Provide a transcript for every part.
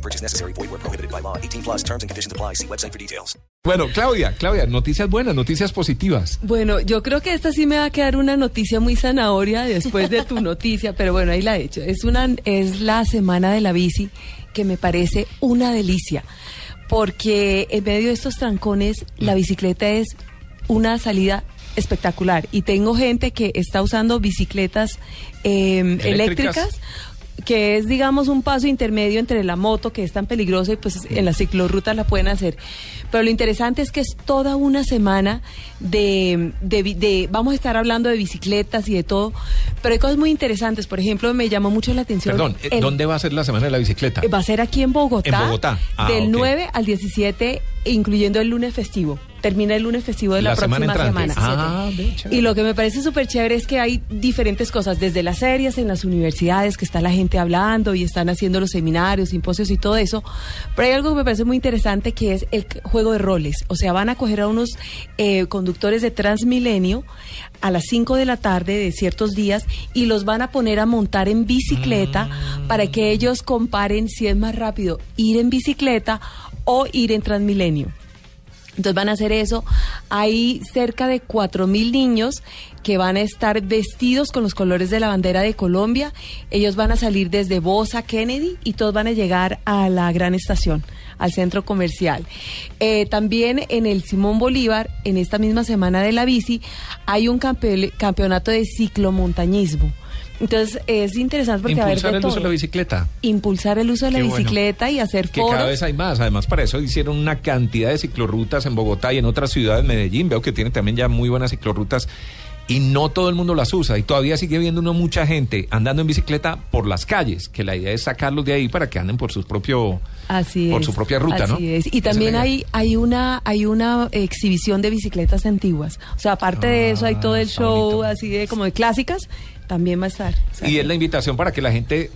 No purchase necessary. Void where prohibited by law. 18 plus terms and conditions apply. See website for details. Bueno, Claudia, Claudia, noticias buenas, noticias positivas. Bueno, yo creo que esta sí me va a quedar una noticia muy zanahoria después de tu noticia, pero bueno, ahí la he hecho. Es una es la semana de la bici que me parece una delicia, porque en medio de estos trancones la bicicleta es una salida espectacular y tengo gente que está usando bicicletas eh, Eléctricas. eléctricas que es, digamos, un paso intermedio entre la moto, que es tan peligrosa, y pues en las ciclorrutas la pueden hacer. Pero lo interesante es que es toda una semana de, de, de- vamos a estar hablando de bicicletas y de todo, pero hay cosas muy interesantes. Por ejemplo, me llamó mucho la atención. Perdón, eh, el- ¿dónde va a ser la semana de la bicicleta? Va a ser aquí en Bogotá. En Bogotá. Ah, del ok. 9 al 17, incluyendo el lunes festivo. Termina el lunes festivo de la, próxima semana. Ah, y lo que me parece súper chévere es que hay diferentes cosas, desde las ferias en las universidades, que está la gente hablando y están haciendo los seminarios, simposios y todo eso. Pero hay algo que me parece muy interesante que es el juego de roles. O sea, van a coger a unos eh, conductores de Transmilenio a las 5 de la tarde de ciertos días y los van a poner a montar en bicicleta para que ellos comparen si es más rápido ir en bicicleta o ir en Transmilenio. Entonces van a hacer eso. Hay cerca de 4.000 niños que van a estar vestidos con los colores de la bandera de Colombia. Ellos van a salir desde Bosa, Kennedy y todos van a llegar a la gran estación, al centro comercial. Eh, también en el Simón Bolívar, en esta misma semana de la bici, hay un campe- campeonato de ciclomontañismo. Entonces es interesante porque va a Impulsar de el uso de la bicicleta. Impulsar el uso de la bueno. bicicleta y hacer Que foros. cada vez hay más. Además, para eso hicieron una cantidad de ciclorrutas en Bogotá y en otras ciudades, Medellín. Veo que tiene también ya muy buenas ciclorrutas y no todo el mundo las usa. Y todavía sigue viendo uno mucha gente andando en bicicleta por las calles, que la idea es sacarlos de ahí para que anden por su propio, Así por es, su propia ruta, así ¿no? es. Y también hay, hay una hay una exhibición de bicicletas antiguas. O sea, aparte de eso hay todo el Ah, show bonito. así de como de clásicas, también va a estar. Y es la invitación para que la gente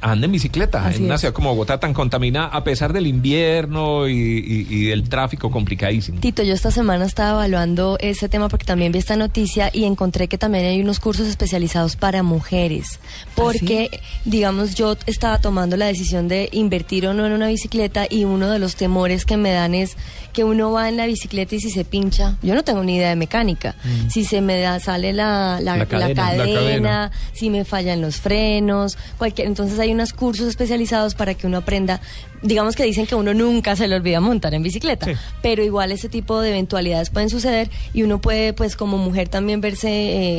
ande en bicicleta Así en una es. ciudad como Bogotá tan contaminada a pesar del invierno y, y- y del tráfico complicadísimo. Tito, yo esta semana estaba evaluando ese tema porque también vi esta noticia y encontré que también hay unos cursos especializados para mujeres. Porque, digamos, yo estaba tomando la decisión de invertir o no en una bicicleta y uno de los temores que me dan es que uno va en la bicicleta y si se pincha, yo no tengo ni idea de mecánica, si se me da, sale la, la, La la cadena, cadena, la cadena. si me fallan los frenos, cualquier, entonces hay unos cursos especializados para que uno aprenda, digamos que dicen que uno nunca se le olvida montar en bicicleta, Sí. pero igual ese tipo de eventualidades pueden suceder y uno puede pues como mujer también verse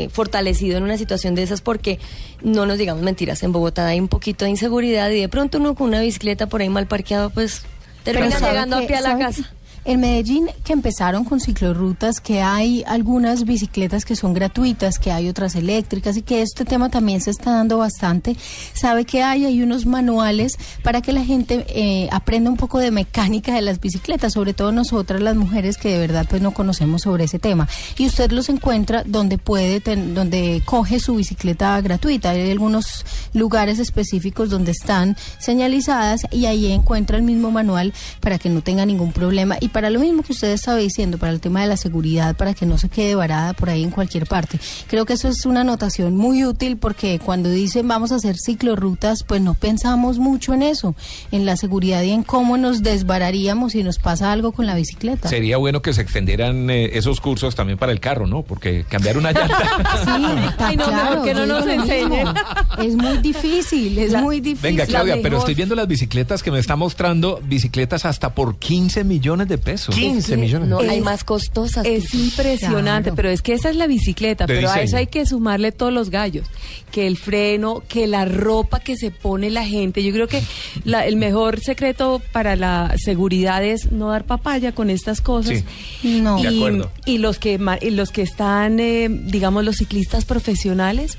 eh, fortalecido en una situación de esas porque no nos digamos mentiras, en Bogotá hay un poquito de inseguridad y de pronto uno con una bicicleta por ahí mal parqueado pues termina ¿sabe llegando a pie a la ¿sabe casa. En Medellín, que empezaron con ciclorrutas, que hay algunas bicicletas que son gratuitas, que hay otras eléctricas y que este tema también se está dando bastante. Sabe que hay, hay unos manuales para que la gente eh, aprenda un poco de mecánica de las bicicletas, sobre todo nosotras las mujeres que de verdad pues no conocemos sobre ese tema. Y usted los encuentra donde puede, ten- donde coge su bicicleta gratuita. Hay algunos lugares específicos donde están señalizadas y ahí encuentra el mismo manual para que no tenga ningún problema y para lo mismo que usted estaba diciendo, para el tema de la seguridad, para que no se quede varada por ahí en cualquier parte. Creo que eso es una anotación muy útil porque cuando dicen vamos a hacer ciclorrutas, pues no pensamos mucho en eso, en la seguridad y en cómo nos desvararíamos si nos pasa algo con la bicicleta. Sería bueno que se extendieran eh, esos cursos también para el carro, ¿no? Porque cambiar una llanta. Sí, está Ay, no, mejor claro, que no nos enseñen. Es muy difícil, es La- muy difícil. Venga, Claudia, la pero estoy viendo las bicicletas que me está mostrando, bicicletas hasta por 15 millones de pesos. 15 millones. No, Es- hay más costosas. Es impresionante, Claro. pero es que esa es la bicicleta, De pero a eso hay que sumarle todos los gallos, que el freno, que la ropa que se pone la gente. Yo creo que la- el mejor secreto para la seguridad es no dar papaya con estas cosas. Sí. No. De y, acuerdo. y los que ma- y los que están, eh, digamos, los ciclistas profesionales.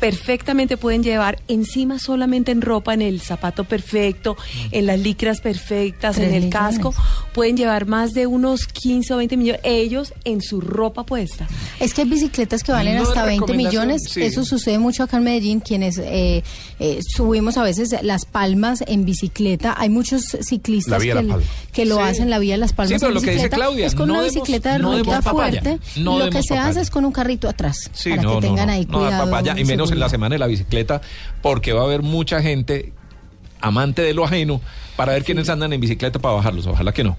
perfectamente pueden llevar encima solamente en ropa, en el zapato perfecto, en las licras perfectas, Tres en el millones. casco, pueden llevar más de unos 15 o 20 millones ellos en su ropa puesta. Es que hay bicicletas que valen No hasta 20 recomendación, millones. sí. Eso sucede mucho acá en Medellín, quienes eh, eh, subimos a veces Las Palmas en bicicleta. Hay muchos ciclistas que, lo Sí. hacen la vía Las Palmas Sí, pero en lo que dice. Claudia, es con no una demos- bicicleta de no ruta fuerte. no lo que se papaya. hace es con un carrito atrás Sí, para no, que tengan no, ahí cuidado. papaya, y menos en la semana de la bicicleta, porque va a haber mucha gente amante de lo ajeno para ver quiénes andan en bicicleta para bajarlos. Ojalá que no.